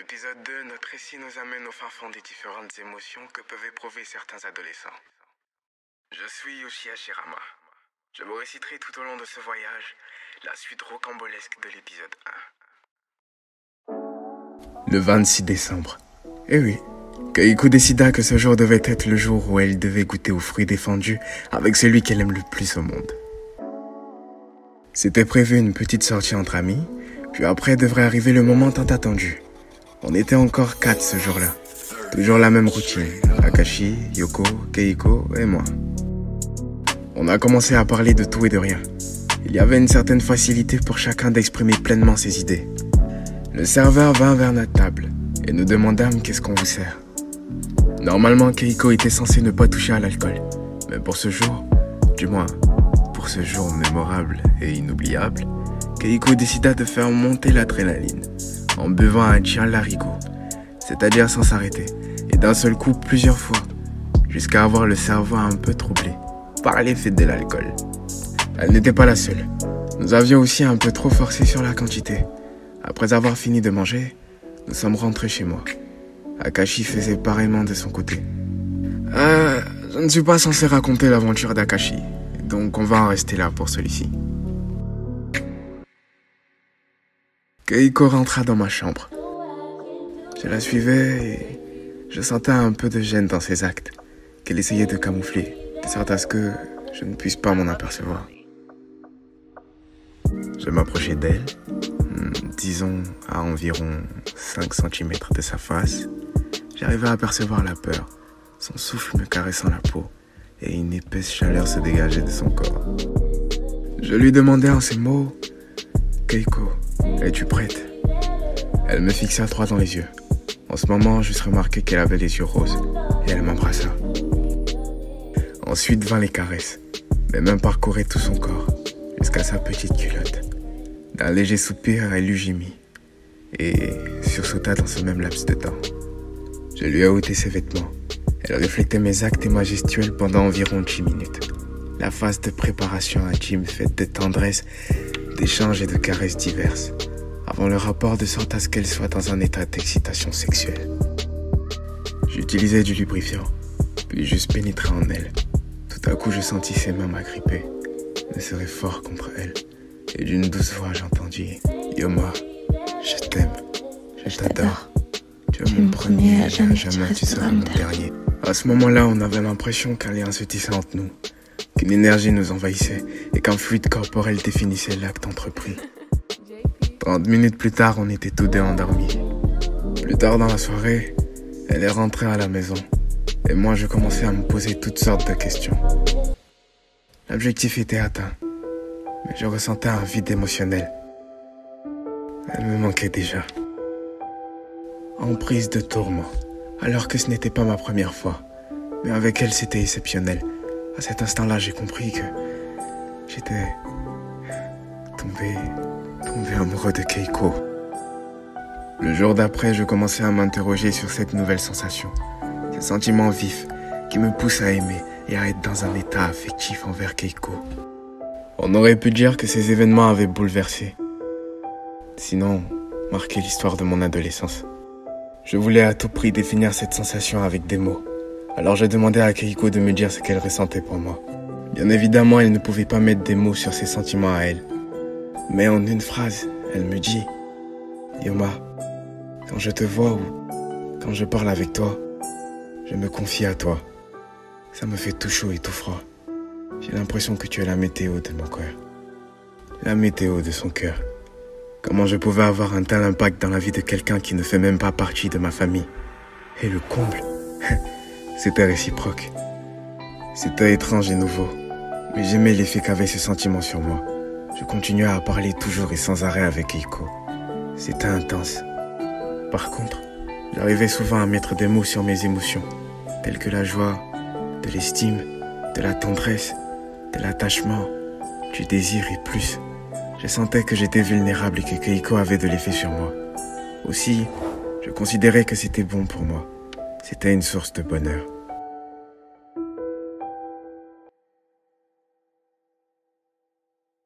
l'épisode 2, notre récit nous amène au fin fond des différentes émotions que peuvent éprouver certains adolescents. Je suis Yoshia Shirama. Je vous réciterai tout au long de ce voyage la suite rocambolesque de l'épisode 1. Le 26 décembre. Eh oui, Keiko décida que ce jour devait être le jour où elle devait goûter aux fruits défendus avec celui qu'elle aime le plus au monde. C'était prévu une petite sortie entre amis, puis après devrait arriver le moment tant attendu. On était encore quatre ce jour-là. Toujours la même routine. Akashi, Yoko, Keiko et moi. On a commencé à parler de tout et de rien. Il y avait une certaine facilité pour chacun d'exprimer pleinement ses idées. Le serveur vint vers notre table et nous demandâmes qu'est-ce qu'on vous sert. Normalement, Keiko était censé ne pas toucher à l'alcool. Mais pour ce jour, du moins, pour ce jour mémorable et inoubliable, Keiko décida de faire monter l'adrénaline en buvant un chien larigot, c'est-à-dire sans s'arrêter, et d'un seul coup plusieurs fois, jusqu'à avoir le cerveau un peu troublé par l'effet de l'alcool. Elle n'était pas la seule. Nous avions aussi un peu trop forcé sur la quantité. Après avoir fini de manger, nous sommes rentrés chez moi. Akashi faisait pareillement de son côté. Euh, je ne suis pas censé raconter l'aventure d'Akashi, donc on va en rester là pour celui-ci. Keiko rentra dans ma chambre. Je la suivais et je sentais un peu de gêne dans ses actes, qu'elle essayait de camoufler, de sorte à ce que je ne puisse pas m'en apercevoir. Je m'approchais d'elle, hmm, disons à environ 5 cm de sa face. J'arrivais à apercevoir la peur, son souffle me caressant la peau, et une épaisse chaleur se dégageait de son corps. Je lui demandai en ces mots, Keiko, es-tu prête Elle me fixa droit dans les yeux. En ce moment, j'eusse remarqué qu'elle avait les yeux roses et elle m'embrassa. Ensuite vint les caresses. Mes mains parcouraient tout son corps jusqu'à sa petite culotte. D'un léger soupir, elle eut gémi et sursauta dans ce même laps de temps. Je lui ai ôté ses vêtements. Elle reflétait mes actes et pendant environ 10 minutes. La phase de préparation intime faite de tendresse, d'échanges et de caresses diverses avant le rapport de sorte à ce qu'elle soit dans un état d'excitation sexuelle. J'utilisais du lubrifiant, puis juste pénétrais en elle. Tout à coup, je sentis ses mains m'agripper, me serrer fort contre elle, et d'une douce voix, j'entendis Yoma, je t'aime, je t'adore. Tu es mon premier, jamais, jamais tu seras mon dernier. À ce moment-là, on avait l'impression qu'un lien se tissait entre nous, qu'une énergie nous envahissait et qu'un fluide corporel définissait l'acte entrepris. 30 minutes plus tard, on était tous deux endormis. Plus tard dans la soirée, elle est rentrée à la maison. Et moi, je commençais à me poser toutes sortes de questions. L'objectif était atteint. Mais je ressentais un vide émotionnel. Elle me manquait déjà. En prise de tourment. Alors que ce n'était pas ma première fois. Mais avec elle, c'était exceptionnel. À cet instant-là, j'ai compris que j'étais tombé tombé amoureux de Keiko. Le jour d'après, je commençais à m'interroger sur cette nouvelle sensation, ce sentiment vif qui me pousse à aimer et à être dans un état affectif envers Keiko. On aurait pu dire que ces événements avaient bouleversé, sinon marqué l'histoire de mon adolescence. Je voulais à tout prix définir cette sensation avec des mots. Alors j'ai demandé à Keiko de me dire ce qu'elle ressentait pour moi. Bien évidemment, elle ne pouvait pas mettre des mots sur ses sentiments à elle. Mais en une phrase, elle me dit Yoma, quand je te vois ou quand je parle avec toi, je me confie à toi. Ça me fait tout chaud et tout froid. J'ai l'impression que tu es la météo de mon cœur. La météo de son cœur. Comment je pouvais avoir un tel impact dans la vie de quelqu'un qui ne fait même pas partie de ma famille? Et le comble, c'était réciproque. C'était étrange et nouveau. Mais j'aimais l'effet qu'avait ce sentiment sur moi. Je continuais à parler toujours et sans arrêt avec Eiko. C'était intense. Par contre, j'arrivais souvent à mettre des mots sur mes émotions, telles que la joie, de l'estime, de la tendresse, de l'attachement, du désir et plus. Je sentais que j'étais vulnérable et que Keiko avait de l'effet sur moi. Aussi, je considérais que c'était bon pour moi. C'était une source de bonheur.